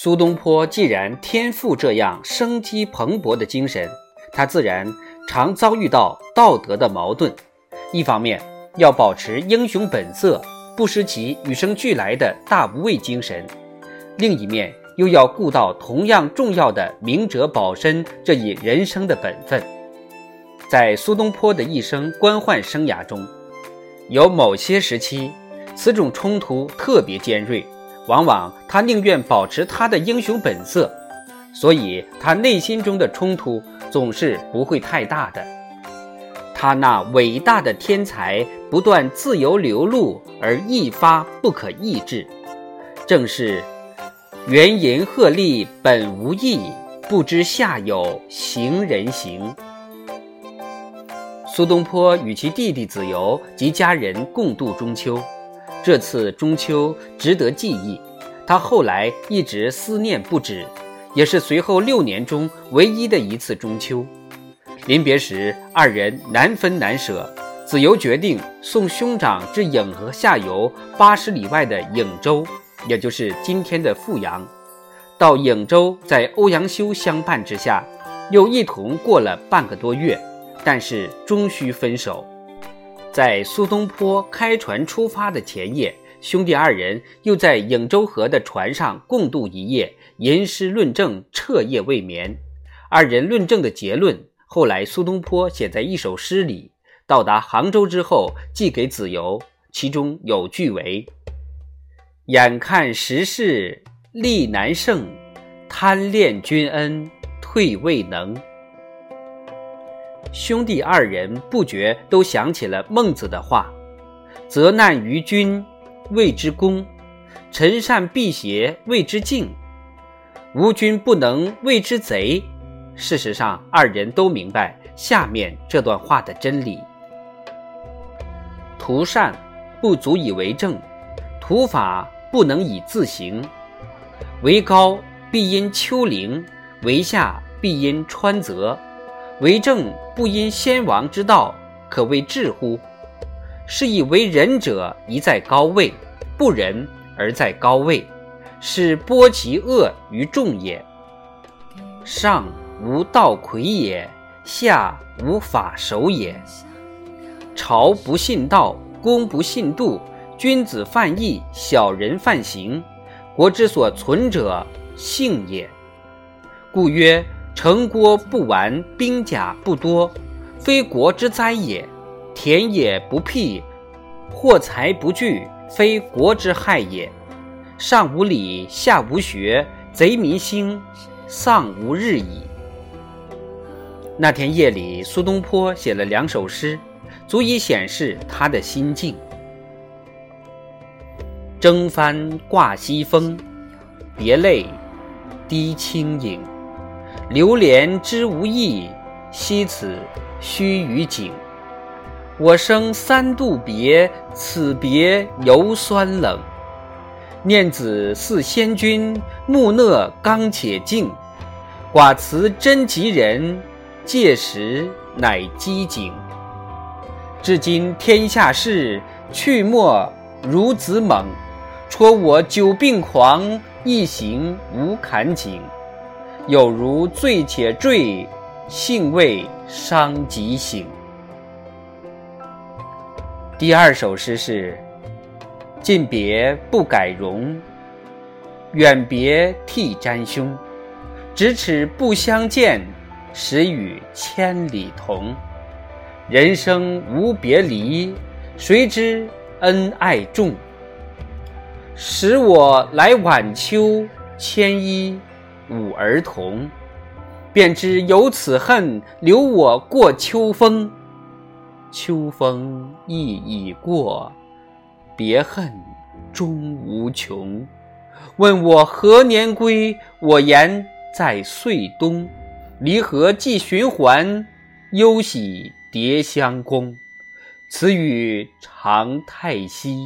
苏东坡既然天赋这样生机蓬勃的精神，他自然常遭遇到道德的矛盾。一方面要保持英雄本色，不失其与生俱来的大无畏精神；另一面又要顾到同样重要的明哲保身这一人生的本分。在苏东坡的一生官宦生涯中，有某些时期，此种冲突特别尖锐。往往他宁愿保持他的英雄本色，所以他内心中的冲突总是不会太大的。他那伟大的天才不断自由流露而一发不可抑制，正是“元银鹤立本无意，不知下有行人行”。苏东坡与其弟弟子由及家人共度中秋。这次中秋值得记忆，他后来一直思念不止，也是随后六年中唯一的一次中秋。临别时，二人难分难舍，子由决定送兄长至颍河下游八十里外的颍州，也就是今天的阜阳。到颍州，在欧阳修相伴之下，又一同过了半个多月，但是终须分手。在苏东坡开船出发的前夜，兄弟二人又在颍州河的船上共度一夜，吟诗论证，彻夜未眠。二人论证的结论，后来苏东坡写在一首诗里。到达杭州之后，寄给子由，其中有句为：“眼看时势力难胜，贪恋君恩退未能。”兄弟二人不觉都想起了孟子的话：“责难于君，谓之公；臣善辟邪，谓之敬。吾君不能，谓之贼。”事实上，二人都明白下面这段话的真理：图善不足以为政，图法不能以自行。为高必因丘陵，为下必因川泽。为政不因先王之道，可谓智乎？是以为仁者宜在高位，不仁而在高位，是剥其恶于众也。上无道魁也，下无法守也。朝不信道，公不信度，君子犯义，小人犯刑。国之所存者，信也。故曰。城郭不完，兵甲不多，非国之灾也；田野不辟，货财不聚，非国之害也。上无礼，下无学，贼民兴，丧无日矣。那天夜里，苏东坡写了两首诗，足以显示他的心境：征帆挂西风，别泪滴清影。流连知无益，惜此须臾景。我生三度别，此别犹酸冷。念子似先君，木讷刚且静。寡辞真及人，届时乃机警。至今天下事，去莫如子猛。戳我久病狂，一行无坎颈。有如醉且坠，兴未伤即醒。第二首诗是：近别不改容，远别涕沾胸。咫尺不相见，时与千里同。人生无别离，谁知恩爱重？使我来晚秋，牵衣。舞儿童，便知有此恨，留我过秋风。秋风亦已过，别恨终无穷。问我何年归？我言在岁冬。离合寄循环，忧喜迭相公。此语长太息，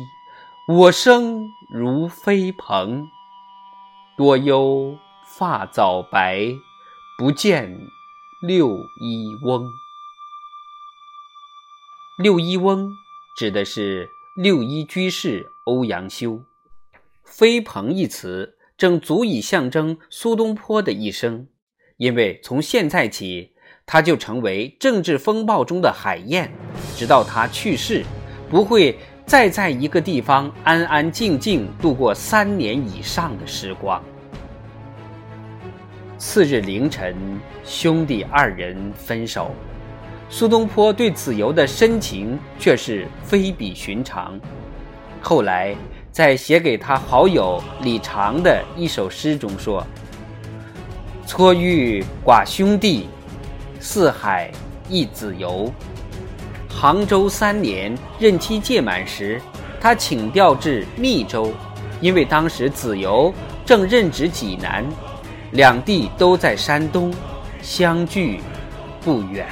我生如飞蓬，多忧。发早白，不见六一翁。六一翁指的是六一居士欧阳修。飞蓬一词正足以象征苏东坡的一生，因为从现在起，他就成为政治风暴中的海燕，直到他去世，不会再在一个地方安安静静度过三年以上的时光。次日凌晨，兄弟二人分手。苏东坡对子由的深情却是非比寻常。后来。在写给他好友李长的一首诗中说：“撮遇寡兄弟，四海一子由。杭州三年任期届满时，他请调至密州，因为当时子由正任职济南，两地都在山东，相距不远。”